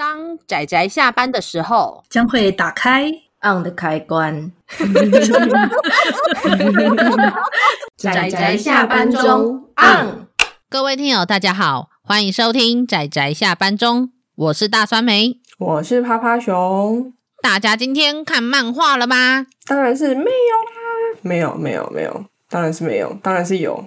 当仔仔下班的时候，将会打开 on 的开关。仔仔下班中 on。各位听友，大家好，欢迎收听仔仔下班中，我是大酸梅，我是趴趴熊。大家今天看漫画了吗？当然是没有啦，没有，没有，没有，当然是没有，当然是有。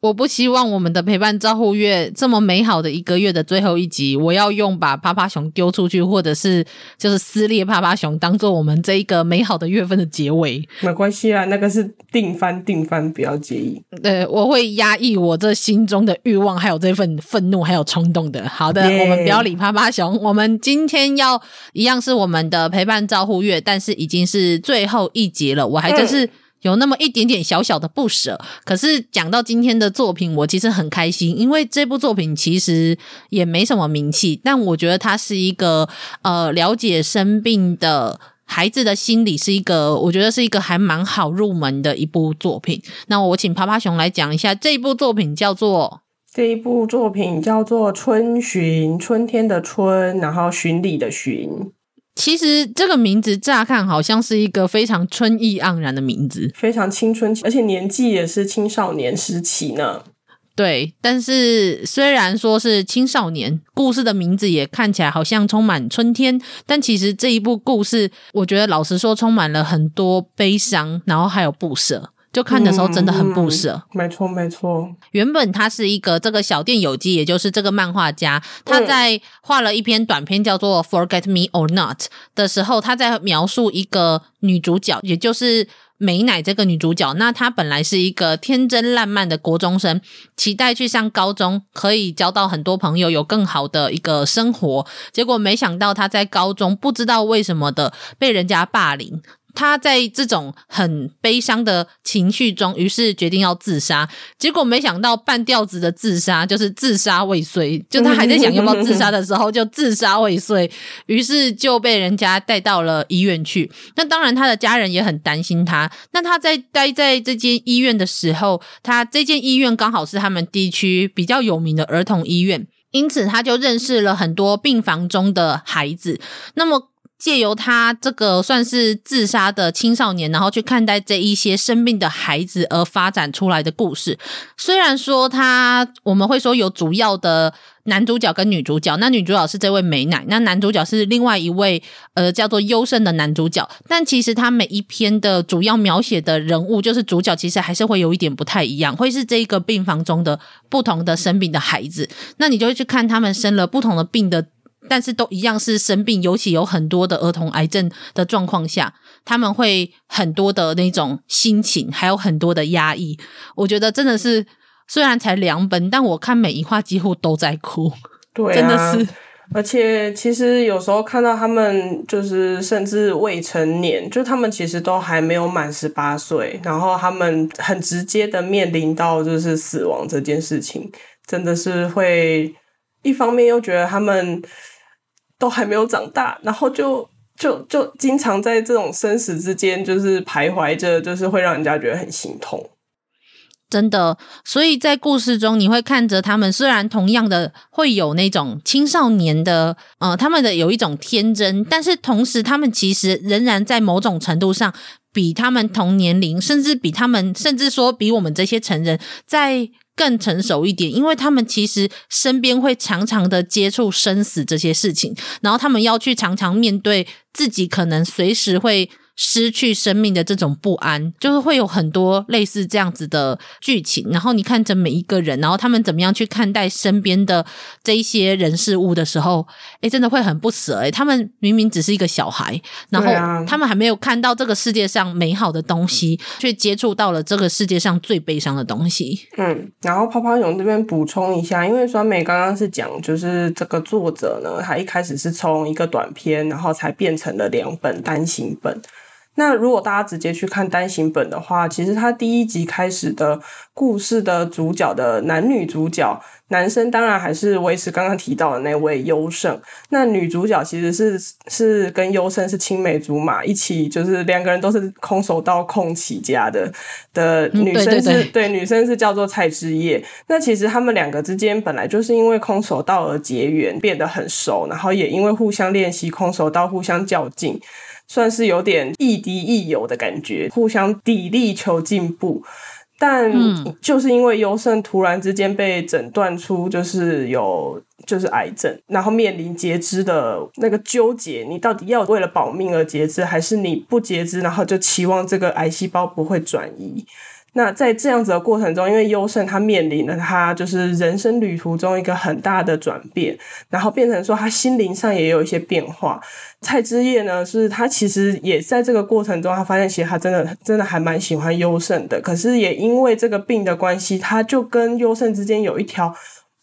我不希望我们的陪伴照护月这么美好的一个月的最后一集，我要用把趴趴熊丢出去，或者是就是撕裂趴趴熊，当做我们这一个美好的月份的结尾。没关系啊，那个是定番定番，不要介意。对，我会压抑我这心中的欲望，还有这份愤怒，还有冲动的。好的.我们不要理趴趴熊。我们今天要一样是我们的陪伴照护月，但是已经是最后一集了，我还真是。嗯有那么一点点小小的不舍，可是讲到今天的作品，我其实很开心，因为这部作品其实也没什么名气，但我觉得它是一个呃了解生病的孩子的心理，是一个我觉得是一个还蛮好入门的一部作品。那我请趴趴熊来讲一下这一部作品，叫做这一部作品叫做《春巡》，春天的春，然后巡礼的巡。其实这个名字乍看好像是一个非常春意盎然的名字，非常青春期，而且年纪也是青少年时期呢。对，但是虽然说是青少年，故事的名字也看起来好像充满春天，但其实这一部故事，我觉得老实说，充满了很多悲伤，然后还有不舍。就看的时候真的很不舍，嗯，没错没错。原本他是一个这个小店有机，也就是这个漫画家，他在画了一篇短篇叫做《Forget Me or Not》的时候，他在描述一个女主角，也就是美乃这个女主角。那她本来是一个天真烂漫的国中生，期待去上高中，可以交到很多朋友，有更好的一个生活。结果没想到她在高中不知道为什么的被人家霸凌。他在这种很悲伤的情绪中，于是决定要自杀。结果没想到半吊子的自杀就是自杀未遂，就他还在想要不要自杀的时候，就自杀未遂，于是就被人家带到了医院去。那当然，他的家人也很担心他。那他在待在这间医院的时候，他这间医院刚好是他们地区比较有名的儿童医院，因此他就认识了很多病房中的孩子。那么。借由他这个算是自杀的青少年，然后去看待这一些生病的孩子而发展出来的故事。虽然说他我们会说有主要的男主角跟女主角，那女主角是这位美奶，那男主角是另外一位呃叫做优胜的男主角。但其实他每一篇的主要描写的人物，就是主角，其实还是会有一点不太一样，会是这个病房中的不同的生病的孩子。那你就会去看他们生了不同的病的。但是都一样是生病，尤其有很多的儿童癌症的状况下，他们会很多的那种心情，还有很多的压抑。我觉得真的是，虽然才两本，但我看每一话几乎都在哭。对啊，真的是。而且其实有时候看到他们，就是甚至未成年，就他们其实都还没有满十八岁，然后他们很直接的面临到就是死亡这件事情，真的是会一方面又觉得他们。都还没有长大，然后就就就经常在这种生死之间，就是徘徊着，就是会让人家觉得很心痛。真的，所以在故事中，你会看着他们，虽然同样的会有那种青少年的，呃，他们的有一种天真，但是同时，他们其实仍然在某种程度上，比他们同年龄，甚至比他们，甚至说比我们这些成人，在。更成熟一点，因为他们其实身边会常常的接触生死这些事情，然后他们要去常常面对自己可能随时会。失去生命的这种不安，就是会有很多类似这样子的剧情。然后你看着每一个人，然后他们怎么样去看待身边的这一些人事物的时候，哎，真的会很不舍。哎，他们明明只是一个小孩，然后他们还没有看到这个世界上美好的东西，却接触到了这个世界上最悲伤的东西。嗯，然后泡泡熊这边补充一下，因为酸梅刚刚是讲，就是这个作者呢，他一开始是从一个短片，然后才变成了两本单行本。那如果大家直接去看单行本的话，其实它第一集开始的故事的主角的男女主角，男生当然还是维持刚刚提到的那位优胜。那女主角其实是是跟优胜是青梅竹马，一起就是两个人都是空手道控起家的的女生是、嗯、对，对，对，对女生是叫做蔡之叶。那其实他们两个之间本来就是因为空手道而结缘，变得很熟，然后也因为互相练习空手道，互相较劲。算是有点亦敌亦友的感觉，互相砥砺求进步。但就是因为优胜突然之间被诊断出就是有就是癌症，然后面临截肢的那个纠结，你到底要为了保命而截肢，还是你不截肢，然后就期望这个癌细胞不会转移？那在这样子的过程中，因为优胜他面临了他就是人生旅途中一个很大的转变，然后变成说他心灵上也有一些变化。蔡之叶呢，是他其实也在这个过程中，他发现其实他真的真的还蛮喜欢优胜的，可是也因为这个病的关系，他就跟优胜之间有一条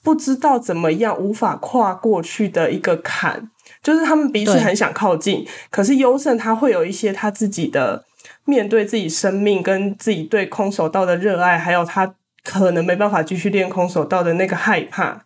不知道怎么样无法跨过去的一个坎，就是他们彼此很想靠近，可是优胜他会有一些他自己的。面对自己生命跟自己对空手道的热爱，还有他可能没办法继续练空手道的那个害怕，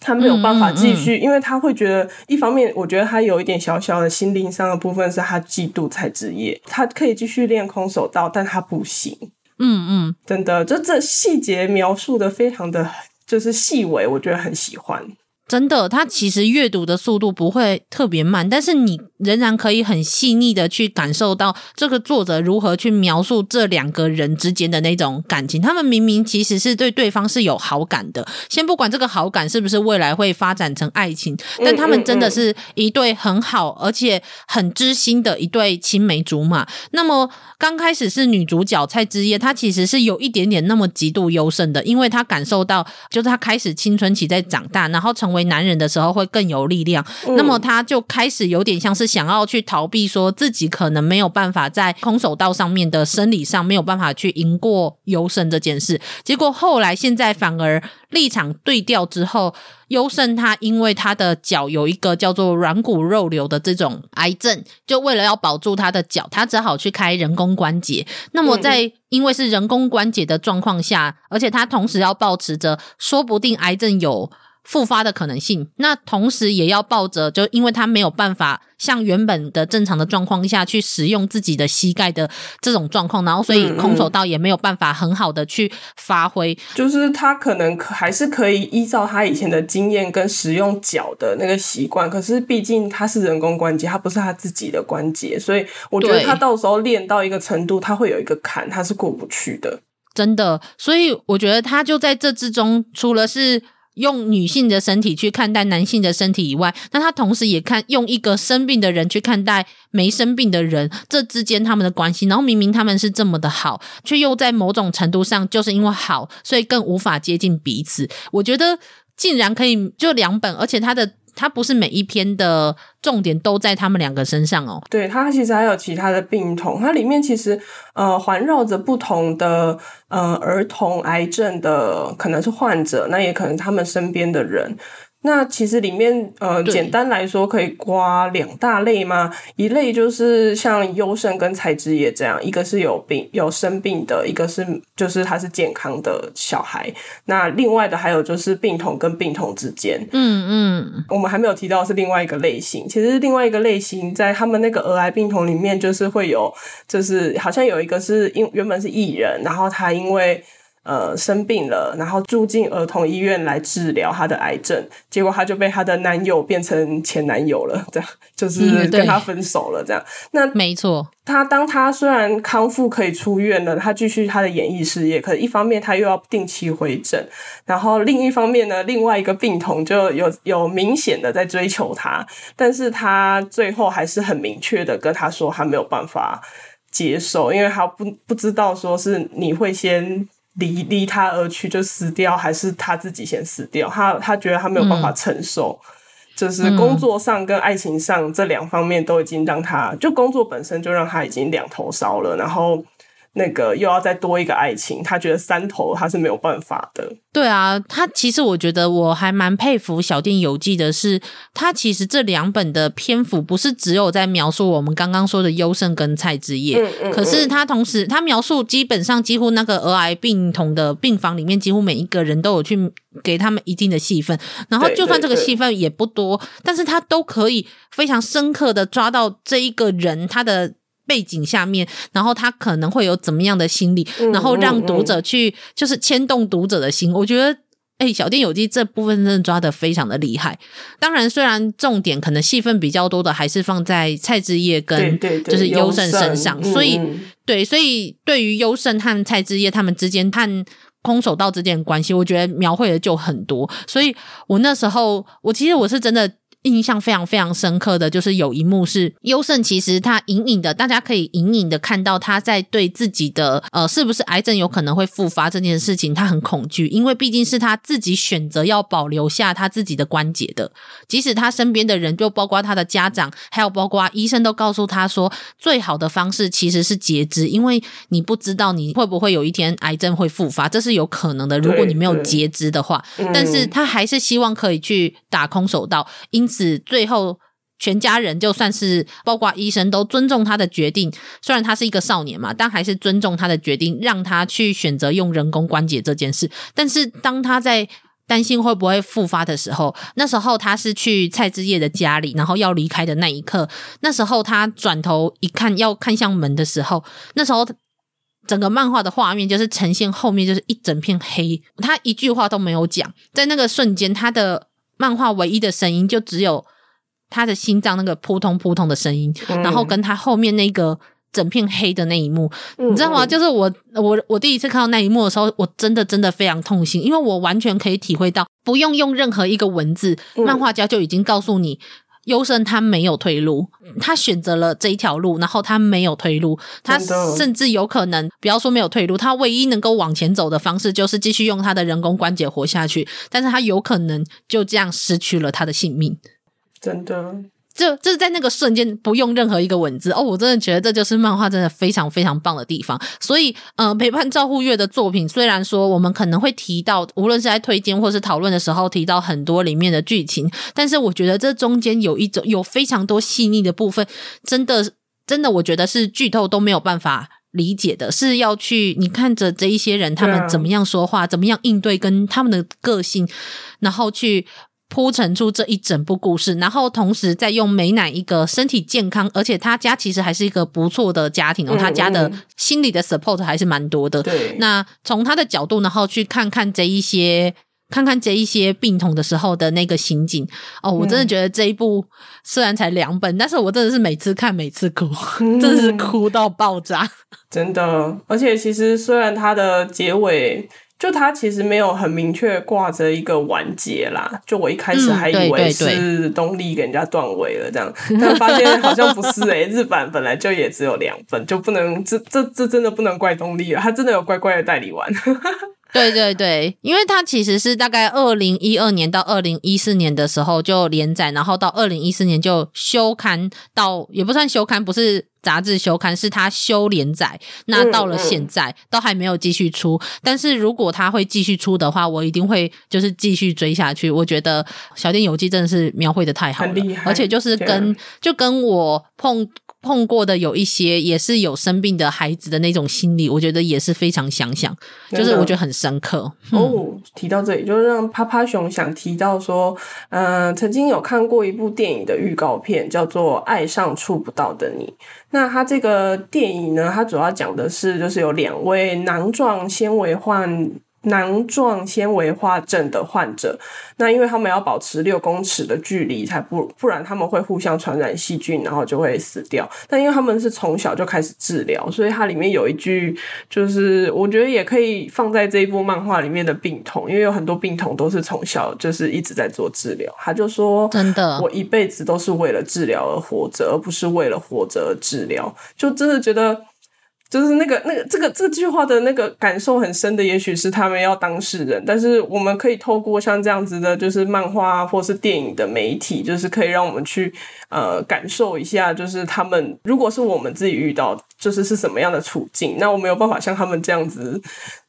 他没有办法继续，嗯嗯嗯，因为他会觉得，一方面我觉得他有一点小小的心灵上的部分是他嫉妒蔡志业，他可以继续练空手道，但他不行。嗯嗯，真的，就这细节描述的非常的就是细微，我觉得很喜欢。真的，他其实阅读的速度不会特别慢，但是你仍然可以很细腻的去感受到这个作者如何去描述这两个人之间的那种感情。他们明明其实是对对方是有好感的，先不管这个好感是不是未来会发展成爱情，但他们真的是一对很好而且很知心的一对青梅竹马。那么刚开始是女主角蔡之叶，她其实是有一点点那么极度优胜的，因为她感受到就是她开始青春期在长大，然后成为。为男人的时候会更有力量，那么他就开始有点像是想要去逃避，说自己可能没有办法在空手道上面的生理上没有办法去赢过优胜这件事。结果后来现在反而立场对调之后，优胜他因为他的脚有一个叫做软骨肉瘤的这种癌症，就为了要保住他的脚，他只好去开人工关节。那么在因为是人工关节的状况下，而且他同时要保持着说不定癌症有。复发的可能性，那同时也要抱着，就因为他没有办法像原本的正常的状况下去使用自己的膝盖的这种状况，然后所以空手道也没有办法很好的去发挥。就是他可能还是可以依照他以前的经验跟使用脚的那个习惯，可是毕竟他是人工关节，他不是他自己的关节，所以我觉得他到时候练到一个程度，他会有一个坎，他是过不去的。真的，所以我觉得他就在这之中，除了是。用女性的身体去看待男性的身体以外，那他同时也看用一个生病的人去看待没生病的人，这之间他们的关系，然后明明他们是这么的好，却又在某种程度上就是因为好，所以更无法接近彼此。我觉得竟然可以就两本，而且他的。它不是每一篇的重点都在他们两个身上哦。对，它其实还有其他的病童，它里面其实呃环绕着不同的呃儿童癌症的可能是患者，那也可能他们身边的人。那其实里面呃，简单来说可以刮两大类吗？一类就是像优胜跟才智也这样，一个是有病有生病的，一个是就是他是健康的小孩。那另外的还有就是病童跟病童之间，嗯嗯，我们还没有提到是另外一个类型。其实另外一个类型在他们那个儿癌病童里面，就是会有，就是好像有一个是因原本是艺人，然后他因为。呃，生病了，然后住进儿童医院来治疗她的癌症，结果她就被她的男友变成前男友了，这样就是跟他分手了，这样。嗯、那没错，她当她虽然康复可以出院了，她继续她的演艺事业，可是一方面她又要定期回诊，然后另一方面呢，另外一个病童就有有明显的在追求她，但是她最后还是很明确的跟他说，他没有办法接受，因为他不不知道说是你会先。离离他而去就死掉，还是他自己先死掉？他他觉得他没有办法承受，嗯、就是工作上跟爱情上这两方面都已经让他就工作本身就让他已经两头烧了，然后那个又要再多一个爱情，他觉得三头他是没有办法的。对啊，他其实我觉得我还蛮佩服小店游记的是，他其实这两本的篇幅不是只有在描述我们刚刚说的优胜跟蔡之烨，嗯嗯嗯，可是他同时他描述基本上几乎那个儿癌病童的病房里面，几乎每一个人都有去给他们一定的戏份，然后就算这个戏份也不多，对对对，但是他都可以非常深刻的抓到这一个人他的。背景下面，然后他可能会有怎么样的心理，然后让读者去就是牵动读者的心。我觉得，哎、欸，小店有机这部分真的抓的非常的厉害。当然，虽然重点可能戏份比较多的还是放在蔡之烨跟就是优胜身上，所以对，所以对于优胜和蔡之烨他们之间和空手道之间的关系，我觉得描绘的就很多。所以我那时候，我其实我是真的。印象非常非常深刻的就是有一幕是优胜，其实他隐隐的，大家可以隐隐的看到他在对自己的呃是不是癌症有可能会复发这件事情，他很恐惧，因为毕竟是他自己选择要保留下他自己的关节的，即使他身边的人，就包括他的家长，还有包括医生都告诉他说，最好的方式其实是截肢，因为你不知道你会不会有一天癌症会复发，这是有可能的，如果你没有截肢的话，但是他还是希望可以去打空手道，因。因此，最后全家人就算是包括医生都尊重他的决定。虽然他是一个少年嘛，但还是尊重他的决定，让他去选择用人工关节这件事。但是当他在担心会不会复发的时候，那时候他是去蔡之烨的家里，然后要离开的那一刻，那时候他转头一看，要看向门的时候，那时候整个漫画的画面就是呈现后面就是一整片黑，他一句话都没有讲，在那个瞬间，他的。漫画唯一的声音就只有他的心脏那个扑通扑通的声音，嗯，然后跟他后面那个整片黑的那一幕，嗯，你知道吗？就是我我我第一次看到那一幕的时候，我真的真的非常痛心，因为我完全可以体会到，不用用任何一个文字，漫画家就已经告诉你。优生他没有退路，他选择了这一条路，然后他没有退路，他甚至有可能不要说没有退路，他唯一能够往前走的方式就是继续用他的人工关节活下去，但是他有可能就这样失去了他的性命，真的。就就是在那个瞬间，不用任何一个文字哦，我真的觉得这就是漫画真的非常非常棒的地方。所以，呃，陪伴照护月的作品，虽然说我们可能会提到，无论是在推荐或是讨论的时候提到很多里面的剧情，但是我觉得这中间有一种有非常多细腻的部分，真的真的，我觉得是剧透都没有办法理解的，是要去你看着这一些人他们怎么样说话，怎么样应对跟他们的个性，然后去。铺陈出这一整部故事，然后同时再用美乃一个身体健康，而且他家其实还是一个不错的家庭哦，他家的心理的 support 还是蛮多的。对，那从他的角度，然后去看看这一些，看看这一些病童的时候的那个心境哦，我真的觉得这一部虽然才两本，但是我真的是每次看每次哭，真的是哭到爆炸，真的。而且其实虽然它的结尾。就它其实没有很明确挂着一个完结啦，就我一开始还以为是东立给人家断尾了这样，嗯、但发现好像不是诶、欸、日版本来就也只有两本，就不能这这这真的不能怪东立了，他真的有乖乖的代理完。对对对，因为它其实是大概二零一二年到二零一四年的时候就连载，然后到二零一四年就休刊到，也不算休刊，不是。杂志休刊是他休连载，那到了现在都还没有继续出。但是如果他会继续出的话，我一定会就是继续追下去。我觉得小店游记真的是描绘的太好了，而且就是跟就跟我碰。碰过的有一些也是有生病的孩子的那种心理，我觉得也是非常想想，就是我觉得很深刻。嗯、哦，提到这里，就是让趴趴熊想提到说，嗯、呃，曾经有看过一部电影的预告片，叫做《爱上触不到的你》。那它这个电影呢，它主要讲的是，就是有两位囊状纤维患。囊状纤维化症的患者，那因为他们要保持六公尺的距离，才不不然他们会互相传染细菌，然后就会死掉。但因为他们是从小就开始治疗，所以它里面有一句，就是我觉得也可以放在这一部漫画里面的病童，因为有很多病童都是从小就是一直在做治疗。他就说：“真的，我一辈子都是为了治疗而活着，而不是为了活着而治疗。”就真的觉得。就是那个那个这个这句话的那个感受很深的，也许是他们要当事人，但是我们可以透过像这样子的，就是漫画或是电影的媒体，就是可以让我们去呃感受一下，就是他们如果是我们自己遇到，就是是什么样的处境，那我没有办法像他们这样子，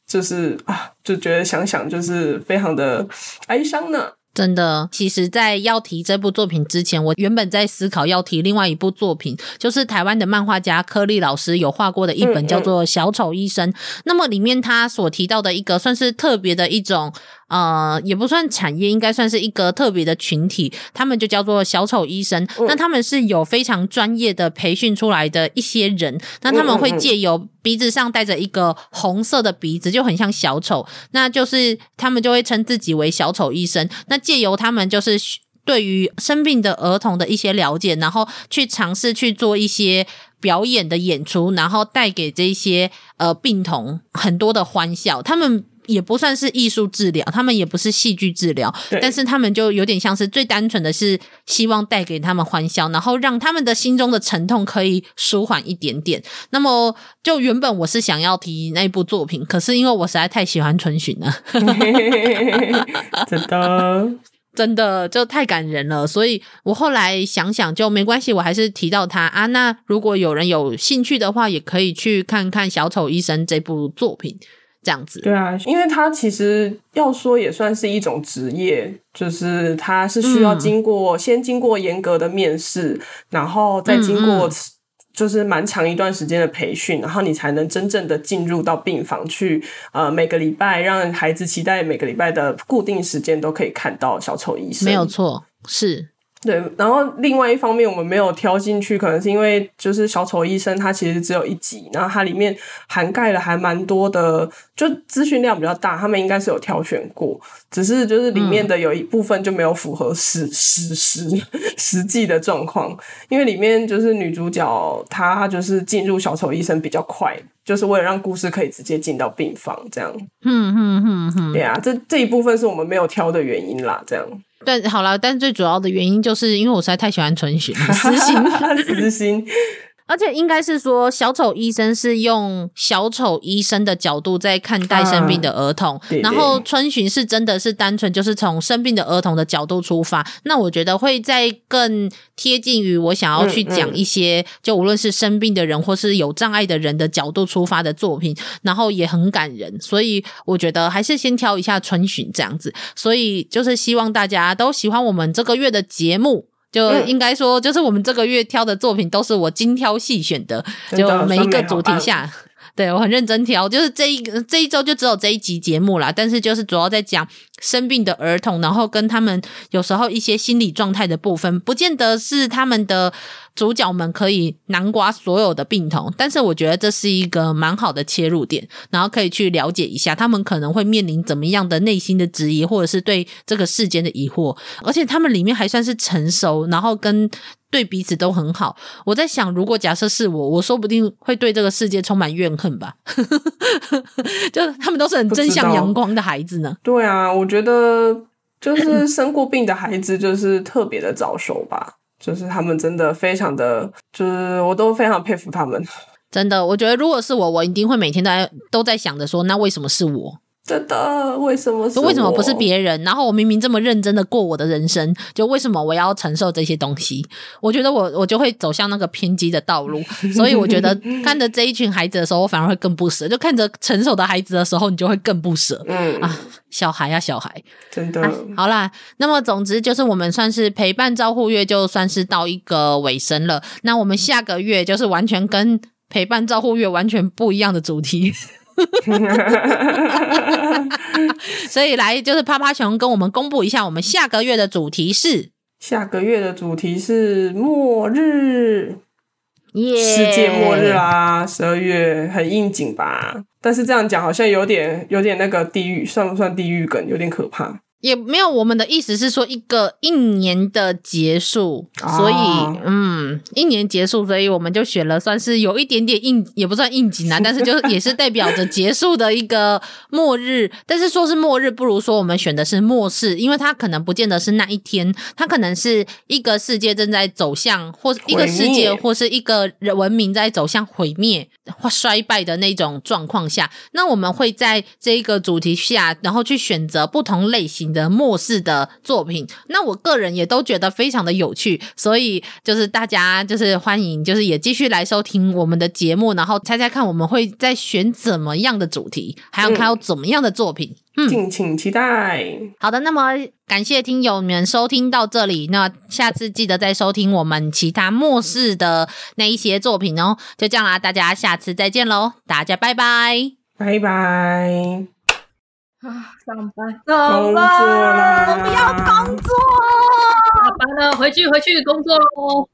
就是啊，就觉得想想就是非常的哀伤呢。真的，其实，在要提这部作品之前，我原本在思考要提另外一部作品，就是台湾的漫画家柯立老师有画过的一本叫做《小丑医生》。嗯嗯。那么里面他所提到的一个算是特别的一种。呃，也不算产业，应该算是一个特别的群体，他们就叫做小丑医生。嗯、那他们是有非常专业的培训出来的一些人，那他们会借由鼻子上带着一个红色的鼻子，就很像小丑，那就是他们就会称自己为小丑医生。那借由他们就是对于生病的儿童的一些了解，然后去尝试去做一些表演的演出，然后带给这些呃病童很多的欢笑。他们。也不算是艺术治疗，他们也不是戏剧治疗，但是他们就有点像是最单纯的是希望带给他们欢笑，然后让他们的心中的沉痛可以舒缓一点点。那么，就原本我是想要提那部作品，可是因为我实在太喜欢春巡了，真的真的就太感人了，所以我后来想想就没关系，我还是提到他啊。那如果有人有兴趣的话，也可以去看看《小丑医生》这部作品。这样子，对啊，因为他其实要说也算是一种职业，就是他是需要经过、嗯、先经过严格的面试，然后再经过就是蛮长一段时间的培训，然后你才能真正的进入到病房去，呃，每个礼拜让孩子期待每个礼拜的固定时间都可以看到小丑医生，没有错，是。对，然后另外一方面，我们没有挑进去，可能是因为就是小丑医生，它其实只有一集，然后它里面涵盖了还蛮多的，就资讯量比较大，他们应该是有挑选过，只是就是里面的有一部分就没有符合实实实实际的状况，因为里面就是女主角她就是进入小丑医生比较快，就是为了让故事可以直接进到病房这样。嗯嗯嗯嗯，对啊，这这一部分是我们没有挑的原因啦，这样。但好了，但最主要的原因就是因为我实在太喜欢春巡，私心，私心。而且应该是说，小丑医生是用小丑医生的角度在看待生病的儿童，啊、对对，然后春巡是真的是单纯就是从生病的儿童的角度出发。那我觉得会再更贴近于我想要去讲一些，嗯嗯、就无论是生病的人或是有障碍的人的角度出发的作品，然后也很感人。所以我觉得还是先挑一下春巡这样子。所以就是希望大家都喜欢我们这个月的节目。就应该说，就是我们这个月挑的作品都是我精挑细选的，就每一个主题下，对我很认真挑。就是这一个这一周就只有这一集节目啦，但是就是主要在讲生病的儿童，然后跟他们有时候一些心理状态的部分，不见得是他们的。主角们可以南瓜所有的病童，但是我觉得这是一个蛮好的切入点，然后可以去了解一下他们可能会面临怎么样的内心的质疑，或者是对这个世间的疑惑。而且他们里面还算是成熟，然后跟对彼此都很好。我在想，如果假设是我，我说不定会对这个世界充满怨恨吧。就他们都是很正向阳光的孩子呢。对啊，我觉得就是生过病的孩子就是特别的早熟吧。就是他们真的非常的，就是我都非常佩服他们。真的，我觉得如果是我，我一定会每天都在都在想着说，那为什么是我？真的，为什么是？为什么不是别人？然后我明明这么认真的过我的人生，就为什么我要承受这些东西？我觉得我我就会走向那个偏激的道路。所以我觉得 看着这一群孩子的时候，我反而会更不舍；就看着成熟的孩子的时候，你就会更不舍。嗯啊，小孩啊，小孩，真的、啊。好啦，那么总之就是我们算是陪伴照护月，就算是到一个尾声了。那我们下个月就是完全跟陪伴照护月完全不一样的主题。所以来就是趴趴熊跟我们公布一下，我们下个月的主题是下个月的主题是末日世界末日啦！十二月很应景吧？但是这样讲好像有点有点那个地狱，算不算地狱梗？有点可怕。也没有，我们的意思是说一个一年的结束，哦、所以嗯，一年结束，所以我们就选了算是有一点点应，也不算应景啊，但是就也是代表着结束的一个末日。但是说是末日，不如说我们选的是末世，因为它可能不见得是那一天，它可能是一个世界正在走向，或一个世界或是一个人文明在走向毁灭或衰败的那种状况下，那我们会在这一个主题下，然后去选择不同类型的末世的作品，那我个人也都觉得非常的有趣，所以就是大家就是欢迎，就是也继续来收听我们的节目，然后猜猜看我们会再选怎么样的主题，还有看到怎么样的作品，嗯，敬请期待。好的，那么感谢听友们收听到这里，那下次记得再收听我们其他末世的那一些作品哦。就这样啦，大家下次再见喽，大家拜拜，拜拜。啊，上班，上班，我不要工作，下班了，回去，回去工作喽。